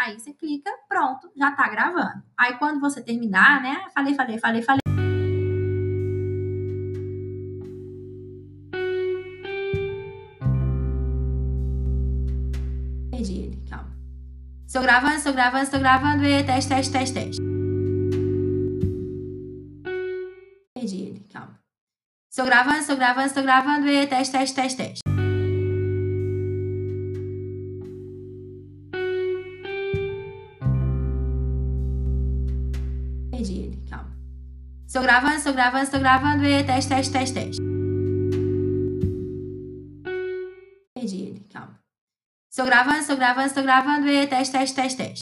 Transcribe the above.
Aí você clica, pronto, já tá gravando. Aí quando você terminar, né? Falei, falei, falei, falei. Perdi ele, calma. Estou gravando, estou gravando, estou gravando. E teste, teste, teste, teste. Perdi ele, calma. Estou gravando, estou gravando, estou gravando. E teste, teste, teste, teste. Perdi ele, calma. Estou gravando, estou gravando, estou gravando. E teste, teste, teste, teste. Perdi ele, calma. Estou gravando, estou gravando, estou gravando. E teste, teste, teste, teste.